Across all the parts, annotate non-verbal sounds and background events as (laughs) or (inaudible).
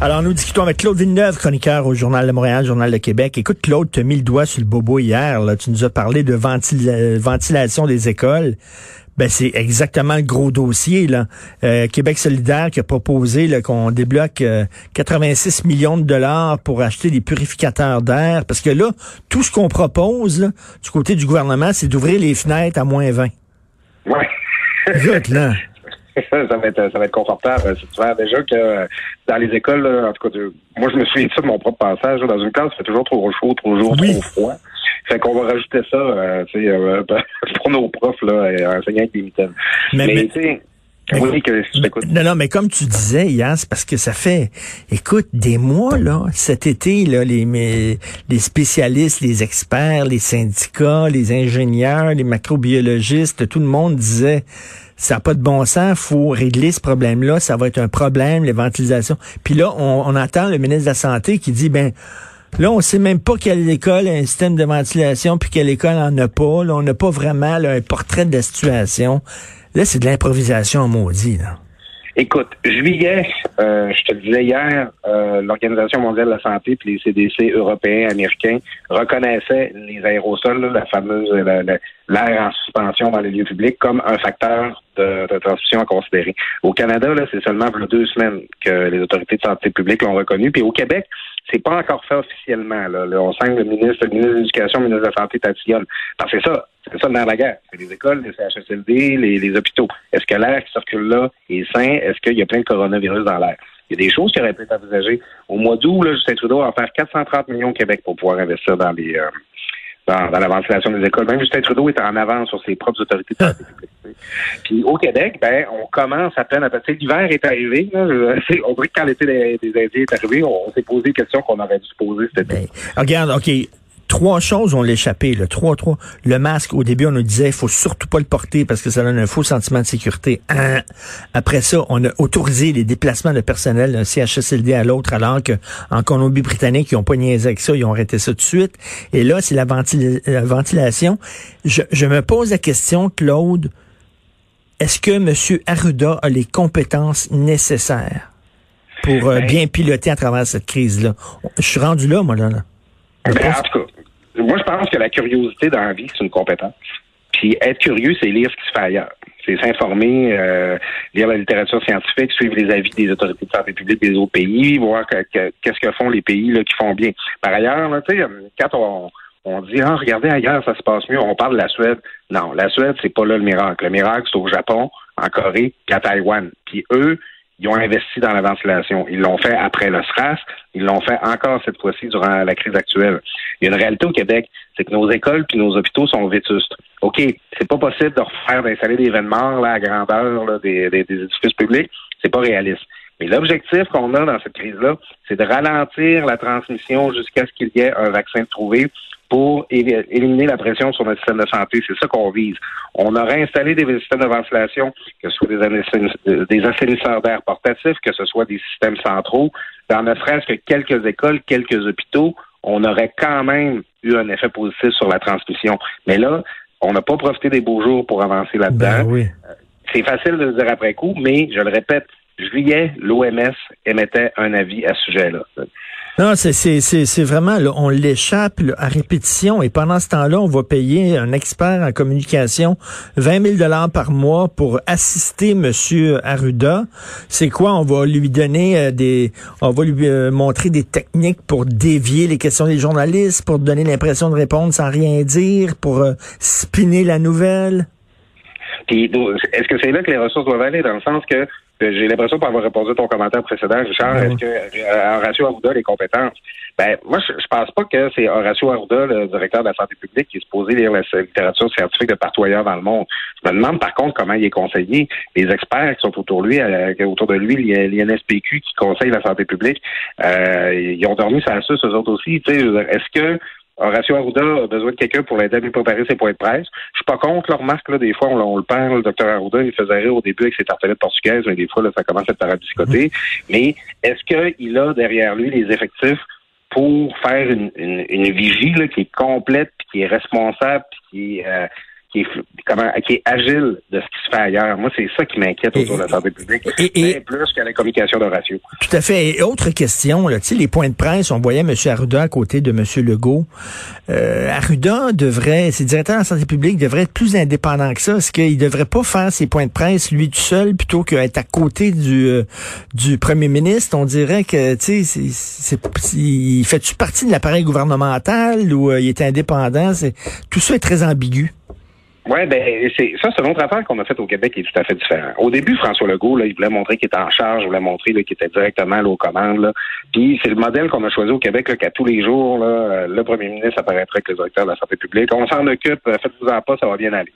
Alors, nous discutons avec Claude Villeneuve, chroniqueur au Journal de Montréal, Journal de Québec. Écoute, Claude, tu as mis le doigt sur le bobo hier. Là. Tu nous as parlé de ventila- ventilation des écoles. Ben, c'est exactement le gros dossier. Là. Euh, Québec solidaire qui a proposé qu'on débloque euh, 86 millions de dollars pour acheter des purificateurs d'air. Parce que là, tout ce qu'on propose là, du côté du gouvernement, c'est d'ouvrir les fenêtres à moins 20. Ouais. Écoute, là. (laughs) (laughs) ça va être ça va être confortable. C'est souvent déjà que euh, dans les écoles, là, en tout cas, moi je me souviens de ça de mon propre passage. là, dans une classe, fait toujours trop chaud, trop jour, Oui. trop froid. Fait qu'on va rajouter ça, euh, tu sais, euh, (laughs) pour nos profs là, et enseignants avec des mitaines. Mais- mais- tu sais, oui, que je. Non, non, mais comme tu disais, Yann, c'est parce que ça fait, écoute, des mois, là, cet été, là, les, mais- les spécialistes, les experts, les syndicats, les ingénieurs, les macrobiologistes, tout le monde disait, ça n'a pas de bon sens, faut régler ce problème-là, ça va être un problème, les ventilations. Puis là, on, on entend le ministre de la Santé qui dit, ben, Là, on sait même pas quelle école a un système de ventilation puis quelle école en a pas. Là, on n'a pas vraiment là, un portrait de la situation. Là, c'est de l'improvisation maudit. Là. Écoute, juillet, euh, je te le disais hier, euh, l'Organisation mondiale de la santé puis les CDC européens, américains reconnaissaient les aérosols, là, la fameuse la- l'air en suspension dans les lieux publics, comme un facteur de, transmission à considérer. Au Canada, c'est seulement pour deux semaines que les autorités de santé publique l'ont reconnu. Puis au Québec, c'est pas encore fait officiellement. Là. Là, on sent que le ministre, le ministre de l'Éducation, le ministre de la Santé tatillonne. Parce c'est ça, c'est ça dans la guerre. C'est les écoles, les CHSLD, les, les hôpitaux. Est-ce que l'air qui circule là est sain? Est-ce qu'il y a plein de coronavirus dans l'air? Il y a des choses qui auraient pu être envisagées. Au mois d'août, Justin Trudeau va en faire 430 millions au Québec pour pouvoir investir dans les euh, dans, la ventilation des écoles. Même Justin Trudeau est en avance sur ses propres autorités. Puis au Québec, ben, on commence à peine à passer. L'hiver est arrivé. Là, on dirait que quand l'été des, Indiens est arrivé, on, s'est posé des questions qu'on aurait dû se poser cet été. Ben, regarde, OK. Trois choses ont l'échappé. Là. Trois, trois. Le masque, au début, on nous disait il faut surtout pas le porter parce que ça donne un faux sentiment de sécurité. Hein? Après ça, on a autorisé les déplacements de personnel d'un CHSLD à l'autre, alors que en Colombie-Britannique, ils ont pas niaisé avec ça, ils ont arrêté ça tout de suite. Et là, c'est la, ventila- la ventilation. Je me pose la question, Claude, est-ce que M. Arruda a les compétences nécessaires pour euh, Ben- bien piloter à travers cette crise-là? Je suis rendu là, moi, là. Ben, en tout cas, moi, je pense que la curiosité dans la vie, c'est une compétence. Puis être curieux, c'est lire ce qui se fait ailleurs. C'est s'informer, euh, lire la littérature scientifique, suivre les avis des autorités de santé publique des autres pays, voir que- que- qu'est-ce que font les pays là, qui font bien. Par ailleurs, là, sais, quand on, on dit ah regardez ailleurs ça se passe mieux, on parle de la Suède. Non, la Suède c'est pas là le miracle. Le miracle c'est au Japon, en Corée, puis à Taïwan. Puis eux, ils ont investi dans la ventilation. Ils l'ont fait après le SRAS. Ils l'ont fait encore cette fois-ci durant la crise actuelle. Il y a une réalité au Québec, c'est que nos écoles puis nos hôpitaux sont vétustes. OK, c'est pas possible de refaire, d'installer des événements là, à grandeur des, des, des édifices publics. C'est pas réaliste. Mais l'objectif qu'on a dans cette crise-là, c'est de ralentir la transmission jusqu'à ce qu'il y ait un vaccin trouvé pour éliminer la pression sur notre système de santé. C'est ça qu'on vise. On aurait installé des systèmes de ventilation, que ce soit des, euh, des assainisseurs d'air portatifs, que ce soit des systèmes centraux, dans ne serait-ce que quelques écoles, quelques hôpitaux, on aurait quand même eu un effet positif sur la transmission. Mais là, on n'a pas profité des beaux jours pour avancer là-dedans. Ben oui. C'est facile de le dire après coup, mais je le répète, juillet, l'OMS émettait un avis à ce sujet-là. Non, c'est c'est c'est c'est vraiment là, on l'échappe là, à répétition et pendant ce temps-là, on va payer un expert en communication 20 000 dollars par mois pour assister Monsieur Arruda. C'est quoi? On va lui donner euh, des, on va lui euh, montrer des techniques pour dévier les questions des journalistes, pour donner l'impression de répondre sans rien dire, pour euh, spinner la nouvelle. Est-ce que c'est là que les ressources doivent aller, dans le sens que j'ai l'impression pour avoir répondu à ton commentaire précédent, Richard, est-ce que euh, Horacio Arruda les compétences? Ben, moi, je, je pense pas que c'est Horacio Arruda, le directeur de la santé publique, qui est supposé lire la littérature scientifique de partout ailleurs dans le monde. Je me demande par contre comment il est conseillé. Les experts qui sont autour de lui, euh, autour de lui, l'INSPQ qui conseille la santé publique, euh, ils ont dormi sur la suce, eux autres aussi. Est-ce que Horacio Arruda a besoin de quelqu'un pour l'aider à mieux préparer ses points de presse. Je suis pas contre leur remarque, là, des fois, on, on le perd, le docteur Arruda, il faisait rire au début avec ses tartelettes portugaises, mais des fois, là, ça commence à être paradiscoté. Mais est-ce qu'il a derrière lui les effectifs pour faire une, une, une vigie là, qui est complète, puis qui est responsable, puis qui est euh, qui est, comment, qui est agile de ce qui se fait ailleurs. Moi, c'est ça qui m'inquiète autour de la santé publique, et, plus que la communication de ratio. Tout à fait. Et autre question, là, les points de presse, on voyait M. Arruda à côté de M. Legault. Euh, Arruda devrait, ses directeur de la santé publique devrait être plus indépendant que ça. Est-ce qu'il devrait pas faire ses points de presse lui tout seul plutôt qu'être à côté du, euh, du premier ministre? On dirait que, tu sais, c'est, il fait-tu partie de l'appareil gouvernemental ou euh, il est indépendant? Tout ça est très ambigu. Oui, ben c'est ça, c'est une autre affaire qu'on a faite au Québec qui est tout à fait différent. Au début, François Legault, là, il voulait montrer qu'il était en charge, il voulait montrer qu'il était directement là, aux commandes. Là. Puis c'est le modèle qu'on a choisi au Québec, qu'à tous les jours, là, euh, le premier ministre apparaîtrait avec le directeur de la santé publique. On s'en occupe, euh, faites-vous-en pas, ça va bien aller.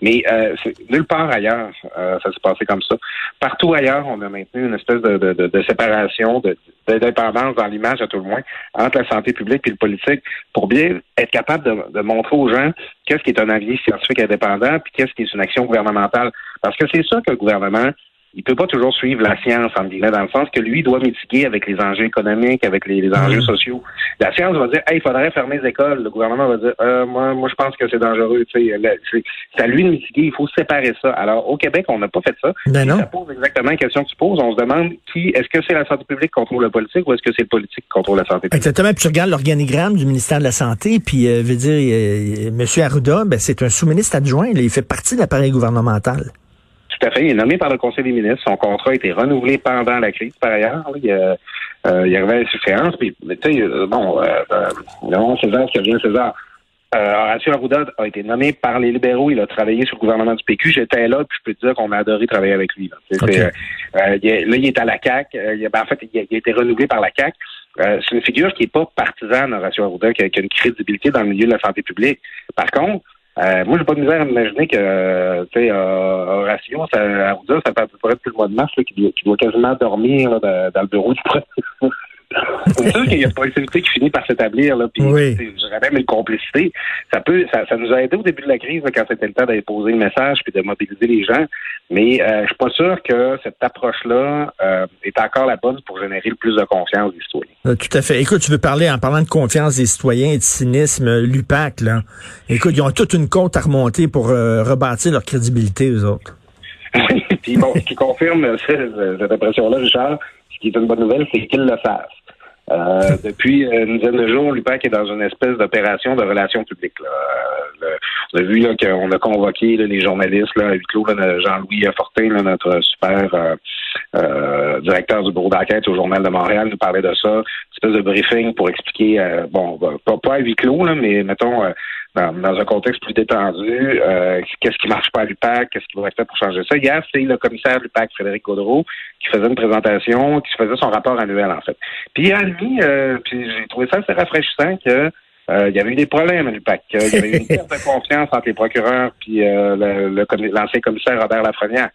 Mais euh, nulle part ailleurs, euh, ça s'est passé comme ça. Partout ailleurs, on a maintenu une espèce de, de, de, séparation, d'indépendance dans l'image à tout le moins, entre la santé publique et le politique, pour bien être capable de, montrer aux gens qu'est-ce qui est un avis scientifique indépendant, puis qu'est-ce qui est une action gouvernementale. Parce que c'est ça que le gouvernement il peut pas toujours suivre la science, en guillemets, dans le sens que lui doit mitiguer avec les enjeux économiques, avec les, enjeux mhm. sociaux. La science va dire, hey, il faudrait fermer les écoles. Le gouvernement va dire, euh, moi, moi, je pense que c'est dangereux. C'est à lui de mitiguer. Il faut séparer ça. Alors, au Québec, on n'a pas fait ça. Ben non. Ça pose exactement la question que tu poses. On se demande qui, est-ce que c'est la santé publique qui contrôle la politique ou est-ce que c'est le politique qui contrôle la santé publique? Exactement. Puis tu regardes l'organigramme du ministère de la Santé, puis, euh, veut dire, euh, M. Arruda, ben, c'est un sous-ministre adjoint. il fait partie de l'appareil gouvernemental. Tout à fait. Il est nommé par le Conseil des ministres. Son contrat a été renouvelé pendant la crise, par ailleurs. Il, euh, il arrivait à suffisance. Puis, tu sais, euh, bon, euh, euh, César, qui revient César. Euh, Horacio Arruda a été nommé par les libéraux. Il a travaillé sur le gouvernement du PQ. J'étais là, puis je peux te dire qu'on a adoré travailler avec lui. Là, euh, il est, là il est à la CAC. Il ben, en fait, il a, été renouvelé par la CAC. c'est une figure qui n'est pas partisane, Horacio Arruda, qui a, qui a, une crédibilité dans le milieu de la santé publique. Par contre, euh, moi, j'ai pas de misère à imaginer que, euh, tu sais, euh, Horatio, ça, Arruda, ça fait à peu près depuis le mois de mars, là, qu'il doit, quasiment dormir là, dans, le bureau du (laughs) premier (laughs) c'est sûr qu'il y a une possibilité qui finit par s'établir, là, puis oui. je même une complicité. Ça peut, ça, ça, nous a aidé au début de la crise, quand c'était le temps d'aller poser le message puis de mobiliser les gens. Mais euh, je suis pas sûr que cette approche-là euh, est encore la bonne pour générer le plus de confiance des citoyens. Euh, tout à fait. Écoute, tu veux parler en parlant de confiance des citoyens et de cynisme, l'UPAC, là. Écoute, ils ont toute une côte à remonter pour rebâtir leur crédibilité, eux autres. (laughs) puis bon, ce qui confirme cette impression-là, Richard, ce qui est une bonne nouvelle, c'est qu'ils le fassent. Euh, (laughs) depuis une dizaine de jours, l'UPAC est dans une espèce d'opération de relations publiques. Là. Euh, on a vu qu'on a convoqué les journalistes là, à huis clos, Jean-Louis Fortin, notre super euh, euh, directeur du bureau d'enquête au Journal de Montréal, nous parlait de ça. Une espèce de briefing pour expliquer, bon, pas, pas à huis clos, là, mais mettons dans, un contexte plus détendu, euh, qu'est-ce qui marche pas à l'UPAC, qu'est-ce qui va être fait pour changer ça? Hier, c'est le commissaire de l'UPAC, Frédéric Gaudreau, qui faisait une présentation, qui faisait son rapport annuel, en fait. Puis il a admis, euh, puis j'ai trouvé ça assez rafraîchissant que euh, il y avait eu des problèmes à l'UPAC. Il y avait eu une (laughs) perte de confiance entre les procureurs puis l'ancien commissaire Robert Lafrenière.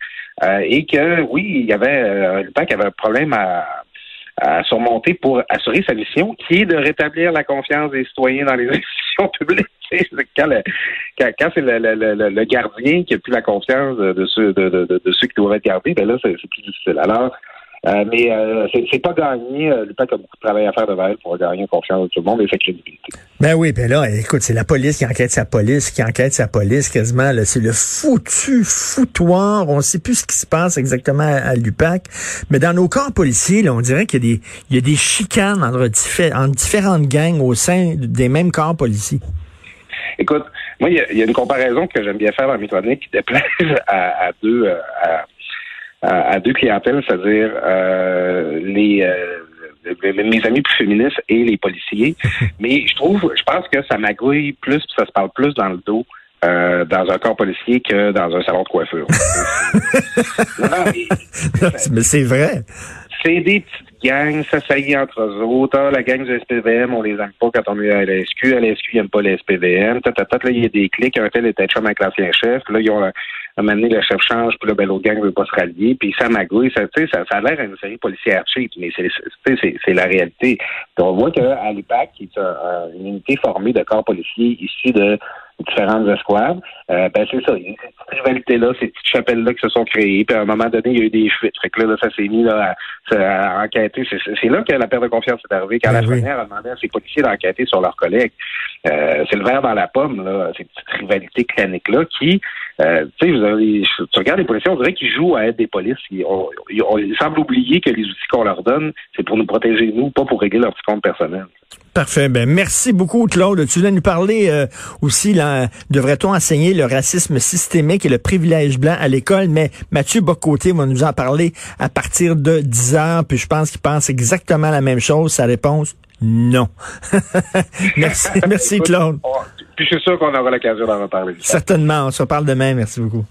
et que, oui, il y avait l'UPAC avait un problème à, à surmonter pour assurer sa mission, qui est de rétablir la confiance des citoyens dans les (laughs) institutions publiques. quand, c'est le, gardien qui a plus la confiance de ceux, de ceux qui doivent être gardés, ben là, c'est plus difficile. Alors, euh, mais euh, c'est pas gagné. Euh, L'UPAC a beaucoup de travail à faire devant elle pour gagner confiance de tout le monde et sa crédibilité. Ben oui, ben là, écoute, c'est la police qui enquête sa police, qui enquête sa police quasiment. C'est le foutu foutoir. On sait plus ce qui se passe exactement à, l'UPAC. Mais dans nos corps policiers, là, on dirait qu'il y a des, il y a des chicanes entre, différentes gangs au sein des mêmes corps policiers. Écoute, moi, il y, a, une comparaison que j'aime bien faire dans mes chroniques qui déplaise (laughs) à, à deux, à, à, deux clientèles, c'est-à-dire euh, les euh, mes amis plus féministes et les policiers. (laughs) Mais je trouve, je pense que ça magouille plus, ça se parle plus dans le dos. Euh, dans un corps policier que dans un salon de coiffure. (laughs) mais, c'est vrai. C'est des petites gangs, ça s'aillit entre eux autres. Ah, la gang du SPVM, on les aime pas quand on est à la SQ. À la SQ, ils n'aiment pas les SPVM. Là, il y a des clics. Un tel était chum avec l'ancien chef. Là, ils ont un moment donné, le chef change, puis là, ben, l'autre gang veut pas se rallier, puis ça magouille. Ça, ça, ça a l'air d'une série policière cheap, mais c'est la réalité. Donc, on voit qu'à l'UPAC, qui est une unité formée de corps policiers ici de différentes escouades, euh, ben c'est ça. petites rivalités-là, ces petites chapelles-là qui se sont créées. Puis à un moment donné, il y a eu des fuites. Fait que là, ça s'est mis là, à, enquêter. C'est là que la perte de confiance est arrivée. Quand ben la première a demandé à ses policiers d'enquêter sur leurs collègues. Euh, c'est le verre dans la pomme, là, ces petites rivalités claniques-là qui, euh, tu sais, tu regardes les policiers, on dirait qu'ils jouent à être des polices. Ils, semblent oublier que les outils qu'on leur donne, c'est pour nous protéger, nous, pas pour régler leur petit compte personnel. Parfait. Ben, merci beaucoup, Claude. Tu voulais nous parler euh, aussi, devrait-on enseigner le racisme systémique et le privilège blanc à l'école? Mais Mathieu Bocoté va nous en parler à partir de 10 heures, puis je pense qu'il pense exactement la même chose. Sa réponse, non. (laughs) merci, (laughs) merci Claude. Puis je suis sûr qu'on aura l'occasion d'en reparler. Certainement, on se reparle demain. Merci beaucoup.